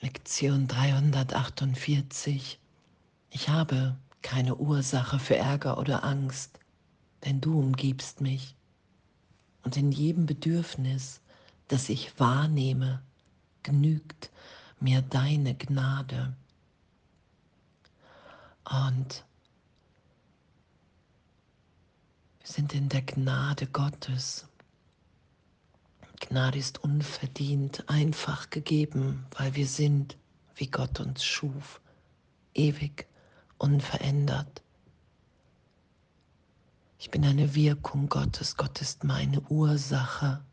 Lektion 348. Ich habe keine Ursache für Ärger oder Angst, denn du umgibst mich. Und in jedem Bedürfnis, das ich wahrnehme, genügt mir deine Gnade. Und wir sind in der Gnade Gottes. Gnade ist unverdient, einfach gegeben, weil wir sind, wie Gott uns schuf, ewig, unverändert. Ich bin eine Wirkung Gottes, Gott ist meine Ursache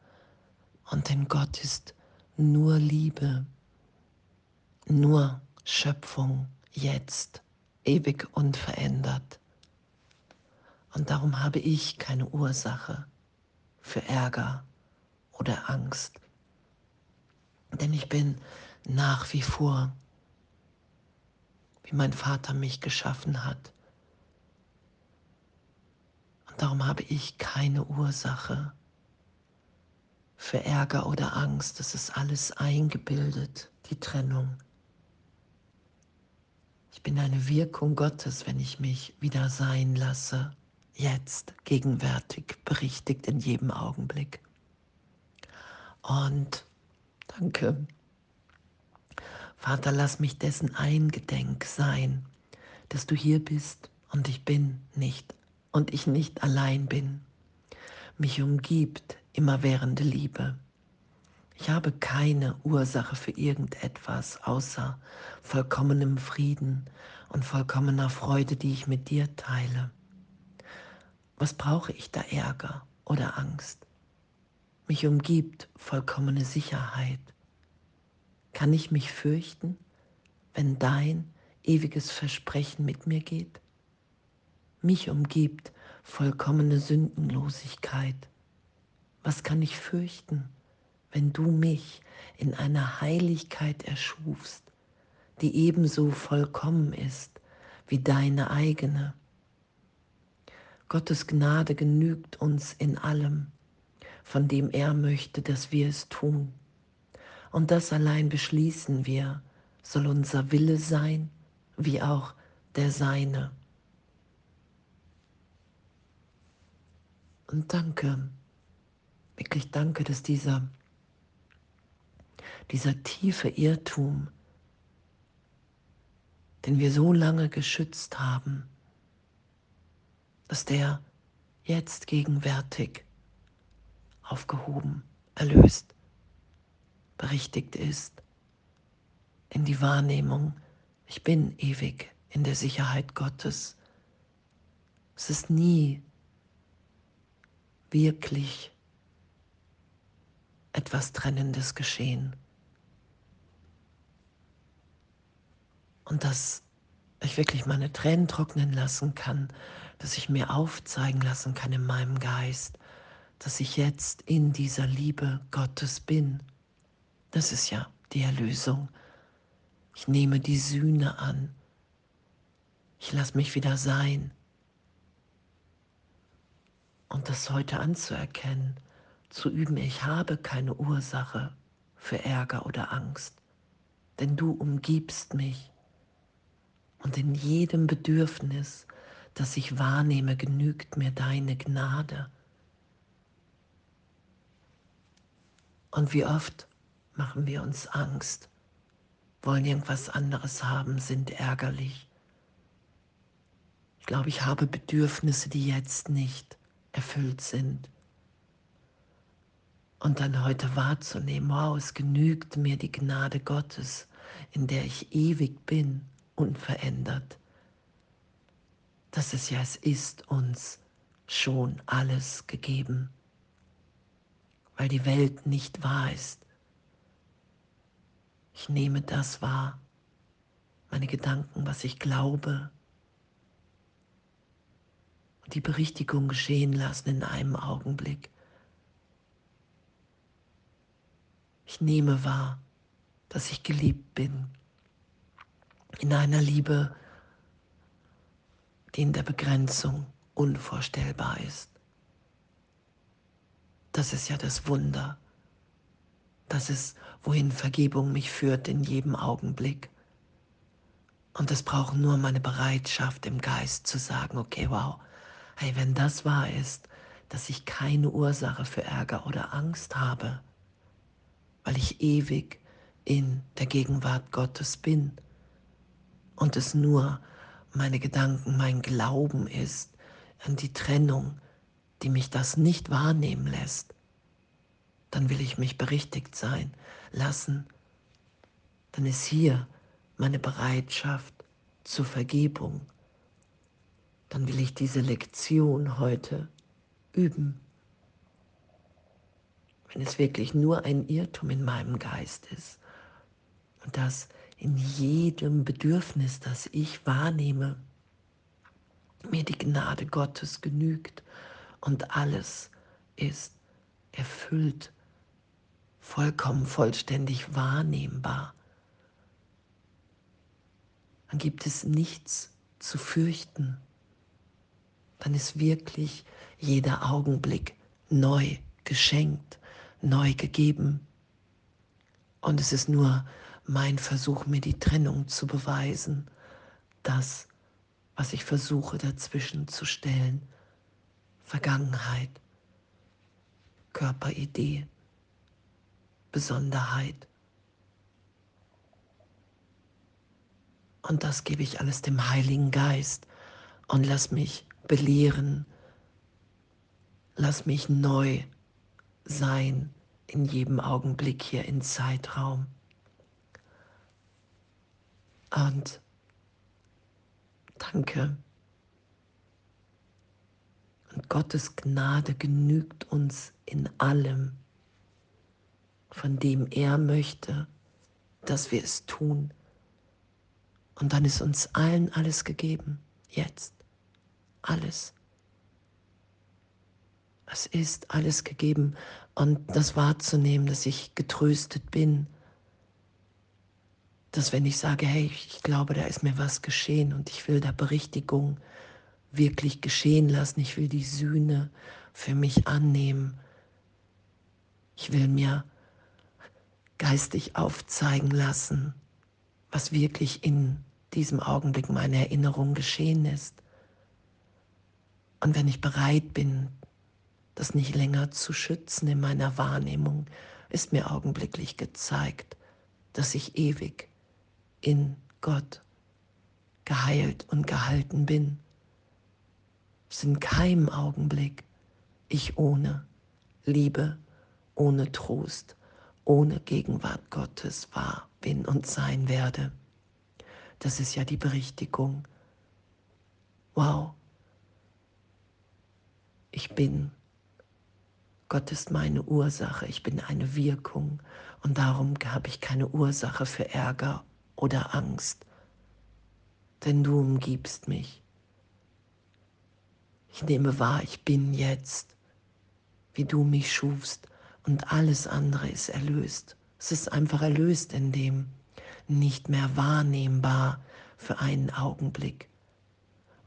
und in Gott ist nur Liebe, nur Schöpfung jetzt, ewig unverändert. Und darum habe ich keine Ursache für Ärger oder Angst. Denn ich bin nach wie vor, wie mein Vater mich geschaffen hat. Und darum habe ich keine Ursache für Ärger oder Angst. Das ist alles eingebildet, die Trennung. Ich bin eine Wirkung Gottes, wenn ich mich wieder sein lasse, jetzt, gegenwärtig, berichtigt in jedem Augenblick. Und danke. Vater, lass mich dessen eingedenk sein, dass du hier bist und ich bin nicht und ich nicht allein bin. Mich umgibt immerwährende Liebe. Ich habe keine Ursache für irgendetwas außer vollkommenem Frieden und vollkommener Freude, die ich mit dir teile. Was brauche ich da Ärger oder Angst? Mich umgibt vollkommene Sicherheit. Kann ich mich fürchten, wenn dein ewiges Versprechen mit mir geht? Mich umgibt vollkommene Sündenlosigkeit. Was kann ich fürchten, wenn du mich in einer Heiligkeit erschufst, die ebenso vollkommen ist wie deine eigene? Gottes Gnade genügt uns in allem von dem er möchte, dass wir es tun. Und das allein beschließen wir, soll unser Wille sein, wie auch der Seine. Und danke, wirklich danke, dass dieser, dieser tiefe Irrtum, den wir so lange geschützt haben, dass der jetzt gegenwärtig aufgehoben, erlöst, berichtigt ist in die Wahrnehmung, ich bin ewig in der Sicherheit Gottes. Es ist nie wirklich etwas Trennendes geschehen. Und dass ich wirklich meine Tränen trocknen lassen kann, dass ich mir aufzeigen lassen kann in meinem Geist, dass ich jetzt in dieser Liebe Gottes bin. Das ist ja die Erlösung. Ich nehme die Sühne an. Ich lasse mich wieder sein. Und das heute anzuerkennen, zu üben, ich habe keine Ursache für Ärger oder Angst, denn du umgibst mich. Und in jedem Bedürfnis, das ich wahrnehme, genügt mir deine Gnade. Und wie oft machen wir uns Angst, wollen irgendwas anderes haben, sind ärgerlich. Ich glaube, ich habe Bedürfnisse, die jetzt nicht erfüllt sind. Und dann heute wahrzunehmen, wow, es genügt mir die Gnade Gottes, in der ich ewig bin, unverändert. Das ist ja, es ist uns schon alles gegeben weil die Welt nicht wahr ist. Ich nehme das wahr, meine Gedanken, was ich glaube, und die Berichtigung geschehen lassen in einem Augenblick. Ich nehme wahr, dass ich geliebt bin, in einer Liebe, die in der Begrenzung unvorstellbar ist. Das ist ja das Wunder, Das ist, wohin Vergebung mich führt in jedem Augenblick. Und es braucht nur meine Bereitschaft im Geist zu sagen, okay, wow, hey, wenn das wahr ist, dass ich keine Ursache für Ärger oder Angst habe, weil ich ewig in der Gegenwart Gottes bin und es nur meine Gedanken, mein Glauben ist an die Trennung, die mich das nicht wahrnehmen lässt, dann will ich mich berichtigt sein lassen. Dann ist hier meine Bereitschaft zur Vergebung. Dann will ich diese Lektion heute üben. Wenn es wirklich nur ein Irrtum in meinem Geist ist und das in jedem Bedürfnis, das ich wahrnehme, mir die Gnade Gottes genügt und alles ist erfüllt, vollkommen vollständig wahrnehmbar, dann gibt es nichts zu fürchten. Dann ist wirklich jeder Augenblick neu geschenkt, neu gegeben. Und es ist nur mein Versuch, mir die Trennung zu beweisen, das, was ich versuche dazwischen zu stellen, Vergangenheit, Körperidee, Besonderheit. Und das gebe ich alles dem Heiligen Geist und lass mich belehren, lass mich neu sein in jedem Augenblick hier in Zeitraum. Und danke. Und Gottes Gnade genügt uns in allem, von dem er möchte, dass wir es tun. Und dann ist uns allen alles gegeben, jetzt, alles. Es ist alles gegeben. Und das wahrzunehmen, dass ich getröstet bin, dass wenn ich sage, hey, ich glaube, da ist mir was geschehen und ich will da Berichtigung wirklich geschehen lassen, ich will die Sühne für mich annehmen, ich will mir geistig aufzeigen lassen, was wirklich in diesem Augenblick meine Erinnerung geschehen ist. Und wenn ich bereit bin, das nicht länger zu schützen in meiner Wahrnehmung, ist mir augenblicklich gezeigt, dass ich ewig in Gott geheilt und gehalten bin. Es in keinem Augenblick ich ohne Liebe, ohne Trost, ohne Gegenwart Gottes war, bin und sein werde. Das ist ja die Berichtigung. Wow, ich bin. Gott ist meine Ursache, ich bin eine Wirkung und darum habe ich keine Ursache für Ärger oder Angst, denn du umgibst mich. Ich nehme wahr, ich bin jetzt, wie du mich schufst und alles andere ist erlöst. Es ist einfach erlöst in dem nicht mehr wahrnehmbar für einen Augenblick.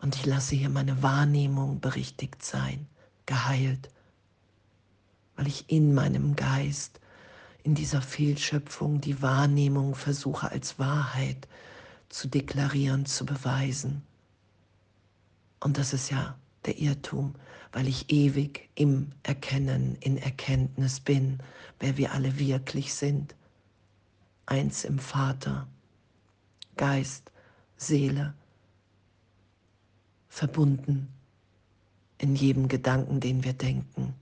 Und ich lasse hier meine Wahrnehmung berichtigt sein, geheilt, weil ich in meinem Geist in dieser Fehlschöpfung die Wahrnehmung versuche als Wahrheit zu deklarieren, zu beweisen. Und das ist ja der Irrtum, weil ich ewig im Erkennen, in Erkenntnis bin, wer wir alle wirklich sind. Eins im Vater, Geist, Seele, verbunden in jedem Gedanken, den wir denken.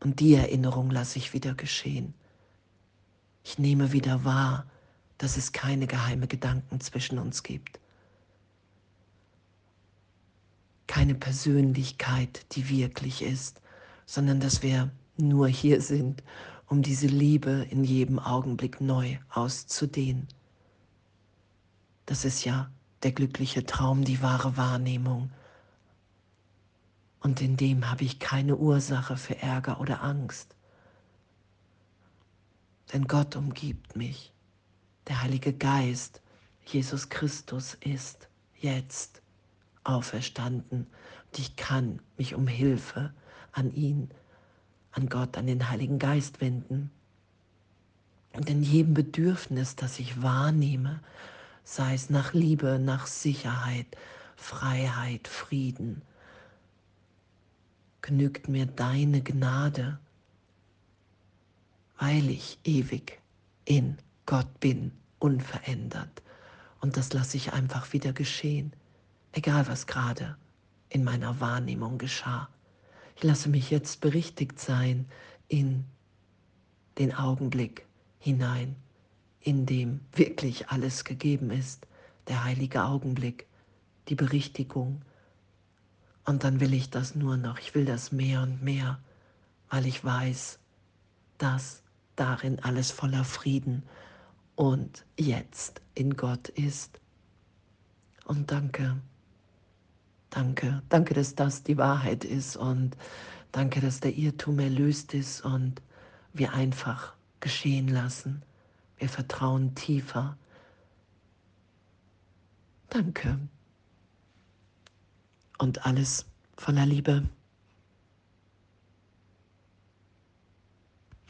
Und die Erinnerung lasse ich wieder geschehen. Ich nehme wieder wahr, dass es keine geheime Gedanken zwischen uns gibt. Keine Persönlichkeit, die wirklich ist, sondern dass wir nur hier sind, um diese Liebe in jedem Augenblick neu auszudehnen. Das ist ja der glückliche Traum, die wahre Wahrnehmung. Und in dem habe ich keine Ursache für Ärger oder Angst denn Gott umgibt mich. Der Heilige Geist, Jesus Christus ist jetzt auferstanden und ich kann mich um Hilfe an ihn, an Gott, an den Heiligen Geist wenden. Und in jedem Bedürfnis, das ich wahrnehme, sei es nach Liebe, nach Sicherheit, Freiheit, Frieden, genügt mir deine Gnade, weil ich ewig in Gott bin, unverändert. Und das lasse ich einfach wieder geschehen, egal was gerade in meiner Wahrnehmung geschah. Ich lasse mich jetzt berichtigt sein in den Augenblick hinein, in dem wirklich alles gegeben ist, der heilige Augenblick, die Berichtigung. Und dann will ich das nur noch, ich will das mehr und mehr, weil ich weiß, dass darin alles voller Frieden und jetzt in Gott ist. Und danke, danke, danke, dass das die Wahrheit ist und danke, dass der Irrtum erlöst ist und wir einfach geschehen lassen. Wir vertrauen tiefer. Danke. Und alles voller Liebe.